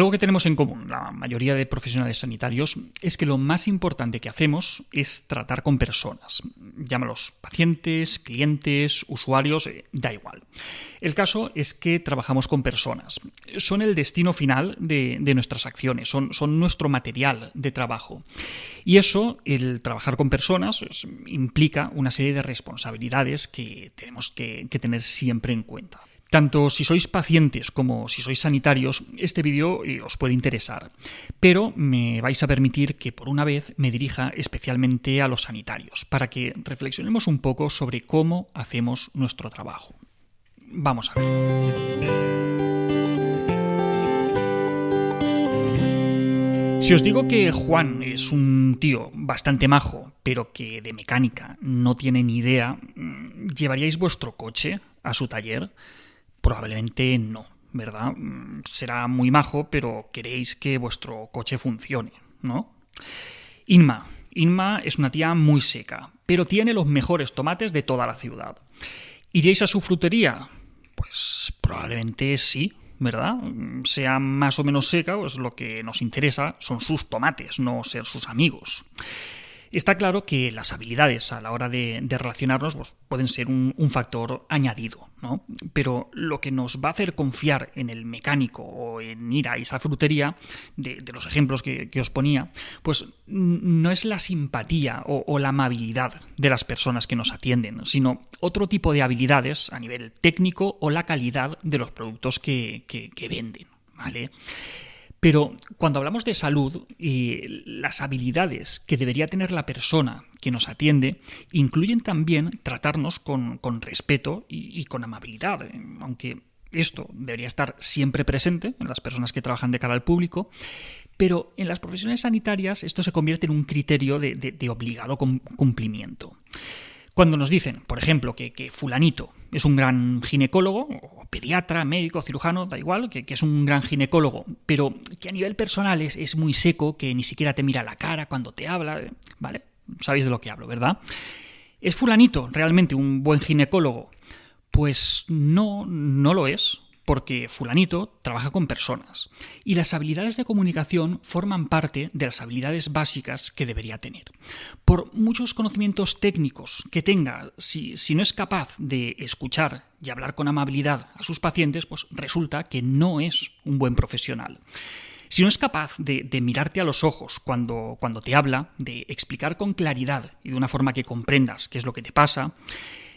Algo que tenemos en común, la mayoría de profesionales sanitarios, es que lo más importante que hacemos es tratar con personas. Llámalos pacientes, clientes, usuarios, eh, da igual. El caso es que trabajamos con personas. Son el destino final de, nuestras acciones, son, son, nuestro material de trabajo. Y eso, el trabajar con personas, pues, implica una serie de responsabilidades que tenemos que tener siempre en cuenta. Tanto si sois pacientes como si sois sanitarios, este vídeo eh, os puede interesar, pero me vais a permitir que por una vez me dirija especialmente a los sanitarios, para que reflexionemos un poco sobre cómo hacemos nuestro trabajo. Vamos a ver. Si os digo que Juan es un tío bastante majo, pero que de mecánica no tiene ni idea, mm, ¿llevaríais vuestro coche a su taller? Probablemente no, ¿verdad? Mm, será muy majo, pero queréis que vuestro coche funcione, ¿no? Inma. Inma es una tía muy seca, pero tiene los mejores tomates de toda la ciudad. ¿Iríais a su frutería? Pues probablemente sí, ¿verdad? Mm, sea más o menos seca, pues lo que nos interesa son sus tomates, no ser sus amigos. Está claro que las habilidades a la hora de, relacionarnos pues, pueden ser un, factor añadido, ¿no? Pero lo que nos va a hacer confiar en el mecánico o en ir a esa frutería, de, los ejemplos que, os ponía, pues no es la simpatía o, la amabilidad de las personas que nos atienden, sino otro tipo de habilidades a nivel técnico o la calidad de los productos que, que venden, ¿vale? Pero cuando hablamos de salud, y las habilidades que debería tener la persona que nos atiende incluyen también tratarnos con, respeto y, con amabilidad, eh, aunque esto debería estar siempre presente en las personas que trabajan de cara al público, pero en las profesiones sanitarias esto se convierte en un criterio de obligado cumplimiento. Cuando nos dicen, por ejemplo, que, fulanito es un gran ginecólogo, o pediatra, médico, cirujano, da igual, que, es un gran ginecólogo, pero que a nivel personal es, es muy seco, que ni siquiera te mira la cara cuando te habla, ¿vale? Sabéis de lo que hablo, ¿verdad? ¿Es fulanito realmente un buen ginecólogo? Pues no, no lo es porque fulanito trabaja con personas y las habilidades de comunicación forman parte de las habilidades básicas que debería tener. Por muchos conocimientos técnicos que tenga, si, no es capaz de escuchar y hablar con amabilidad a sus pacientes, pues resulta que no es un buen profesional. Si no es capaz de, mirarte a los ojos cuando, cuando te habla, de explicar con claridad y de una forma que comprendas qué es lo que te pasa,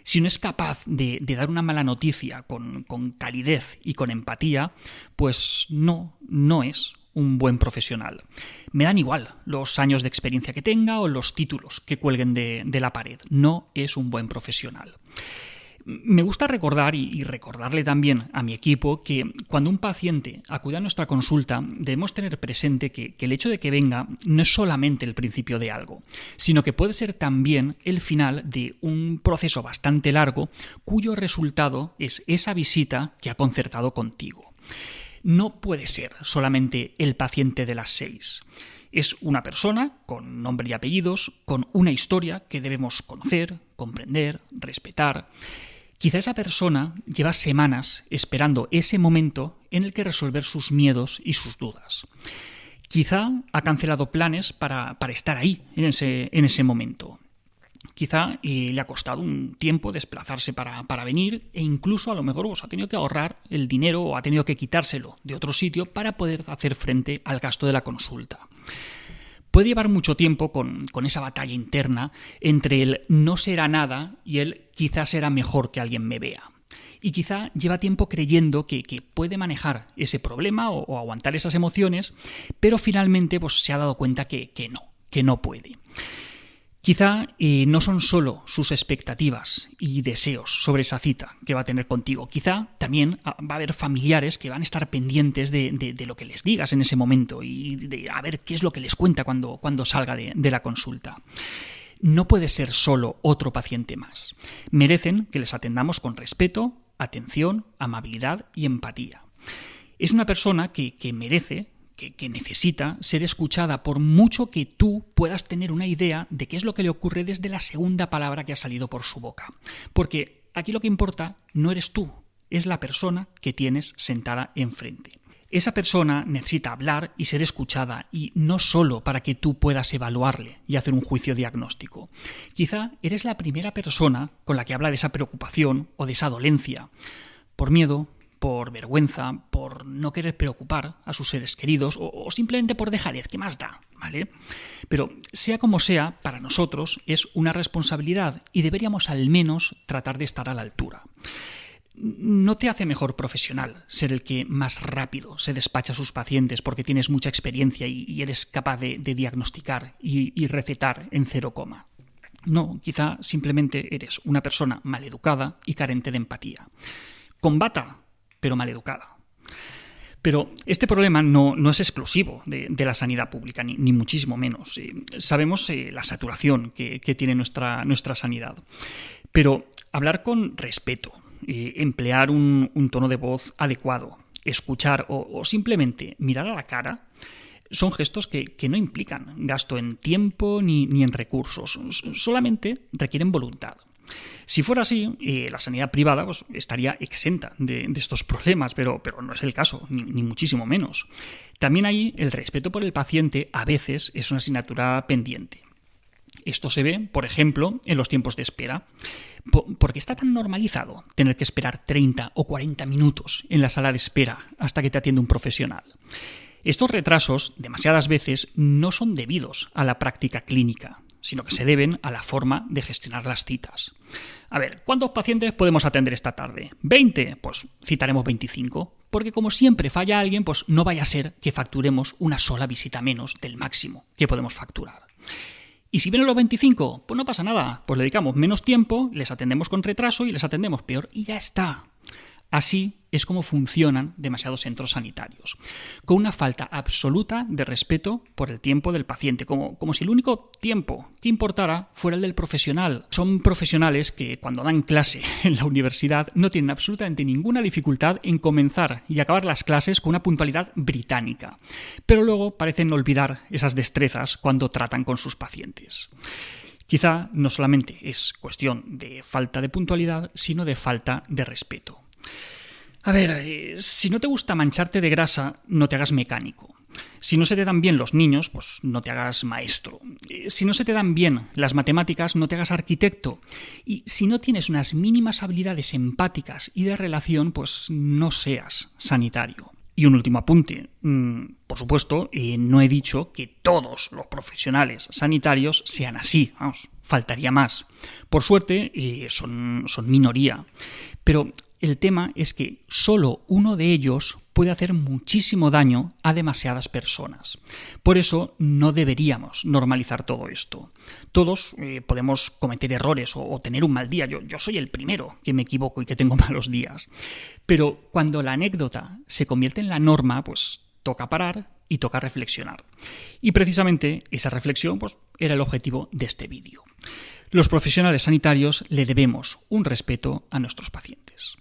si no es capaz de, dar una mala noticia con, calidez y con empatía, pues no, no es un buen profesional. Me dan igual los años de experiencia que tenga o los títulos que cuelguen de la pared. No es un buen profesional. Me gusta recordar y recordarle también a mi equipo que cuando un paciente acude a nuestra consulta debemos tener presente que, el hecho de que venga no es solamente el principio de algo, sino que puede ser también el final de un proceso bastante largo cuyo resultado es esa visita que ha concertado contigo. No puede ser solamente el paciente de las seis. Es una persona con nombre y apellidos, con una historia que debemos conocer, comprender, respetar Quizá esa persona lleva semanas esperando ese momento en el que resolver sus miedos y sus dudas. Quizá ha cancelado planes para, estar ahí, en ese, en ese momento. Quizá eh, le ha costado un tiempo desplazarse para, para, venir e incluso a lo mejor pues, ha tenido que ahorrar el dinero o ha tenido que quitárselo de otro sitio para poder hacer frente al gasto de la consulta puede llevar mucho tiempo con, esa batalla interna entre el no será nada y el quizás será mejor que alguien me vea. Y quizá lleva tiempo creyendo que, puede manejar ese problema o, aguantar esas emociones, pero finalmente pues, se ha dado cuenta que, que no, que no puede. Quizá eh, no son solo sus expectativas y deseos sobre esa cita que va a tener contigo, quizá también ah, va a haber familiares que van a estar pendientes de, lo que les digas en ese momento y de a ver qué es lo que les cuenta cuando, cuando salga de, de la consulta no puede ser solo otro paciente más. Merecen que les atendamos con respeto, atención, amabilidad y empatía. Es una persona que, que merece que, necesita ser escuchada por mucho que tú puedas tener una idea de qué es lo que le ocurre desde la segunda palabra que ha salido por su boca. Porque aquí lo que importa no eres tú, es la persona que tienes sentada enfrente. Esa persona necesita hablar y ser escuchada, y no solo para que tú puedas evaluarle y hacer un juicio diagnóstico. Quizá eres la primera persona con la que habla de esa preocupación o de esa dolencia. Por miedo, por vergüenza, por no querer preocupar a sus seres queridos o, simplemente por dejadez, ¿qué más da? ¿Vale? Pero sea como sea, para nosotros es una responsabilidad y deberíamos al menos tratar de estar a la altura. No te hace mejor profesional ser el que más rápido se despacha a sus pacientes porque tienes mucha experiencia y, eres capaz de, diagnosticar y, y recetar en cero coma. No, quizá simplemente eres una persona maleducada y carente de empatía. Combata pero mal educada. Pero este problema no, es exclusivo de, la sanidad pública, ni, muchísimo menos. Eh, sabemos eh, la saturación que, tiene nuestra, nuestra, sanidad. Pero hablar con respeto, eh, emplear un, tono de voz adecuado, escuchar o, simplemente mirar a la cara, son gestos que, no implican gasto en tiempo ni, ni en recursos, solamente requieren voluntad. Si fuera así, eh, la sanidad privada pues, estaría exenta de, estos problemas, pero, no es el caso, ni, muchísimo menos. También ahí el respeto por el paciente a veces es una asignatura pendiente. Esto se ve, por ejemplo, en los tiempos de espera. ¿Por qué está tan normalizado tener que esperar 30 o 40 minutos en la sala de espera hasta que te atiende un profesional? Estos retrasos, demasiadas veces, no son debidos a la práctica clínica, sino que se deben a la forma de gestionar las citas. A ver, ¿cuántos pacientes podemos atender esta tarde? ¿20? Pues citaremos 25, porque como siempre falla alguien, pues no vaya a ser que facturemos una sola visita menos del máximo que podemos facturar. Y si vienen los 25, pues no pasa nada, pues le dedicamos menos tiempo, les atendemos con retraso y les atendemos peor y ya está. Así es como funcionan demasiados centros sanitarios, con una falta absoluta de respeto por el tiempo del paciente, como, como, si el único tiempo que importara fuera el del profesional. Son profesionales que cuando dan clase en la universidad no tienen absolutamente ninguna dificultad en comenzar y acabar las clases con una puntualidad británica, pero luego parecen olvidar esas destrezas cuando tratan con sus pacientes. Quizá no solamente es cuestión de falta de puntualidad, sino de falta de respeto. A ver, eh, si no te gusta mancharte de grasa, no te hagas mecánico. Si no se te dan bien los niños, pues no te hagas maestro. Eh, si no se te dan bien las matemáticas, no te hagas arquitecto. Y si no tienes unas mínimas habilidades empáticas y de relación, pues no seas sanitario. Y un último apunte. Mm, por supuesto, eh, no he dicho que todos los profesionales sanitarios sean así. Vamos, faltaría más. Por suerte, son, son minoría. Pero el tema es que solo uno de ellos puede hacer muchísimo daño a demasiadas personas. Por eso no deberíamos normalizar todo esto. Todos eh, podemos cometer errores o, tener un mal día. Yo, yo soy el primero que me equivoco y que tengo malos días. Pero cuando la anécdota se convierte en la norma, pues toca parar y toca reflexionar. Y precisamente esa reflexión pues, era el objetivo de este vídeo. Los profesionales sanitarios le debemos un respeto a nuestros pacientes.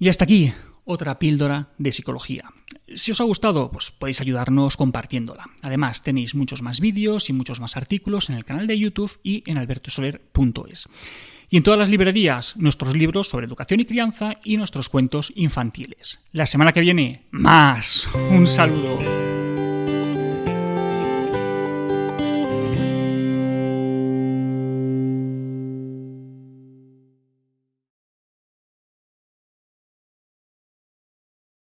Y hasta aquí otra píldora de psicología. Si os ha gustado, pues podéis ayudarnos compartiéndola. Además, tenéis muchos más vídeos y muchos más artículos en el canal de YouTube y en albertosoler.es. Y en todas las librerías, nuestros libros sobre educación y crianza y nuestros cuentos infantiles. La semana que viene, más. Un saludo.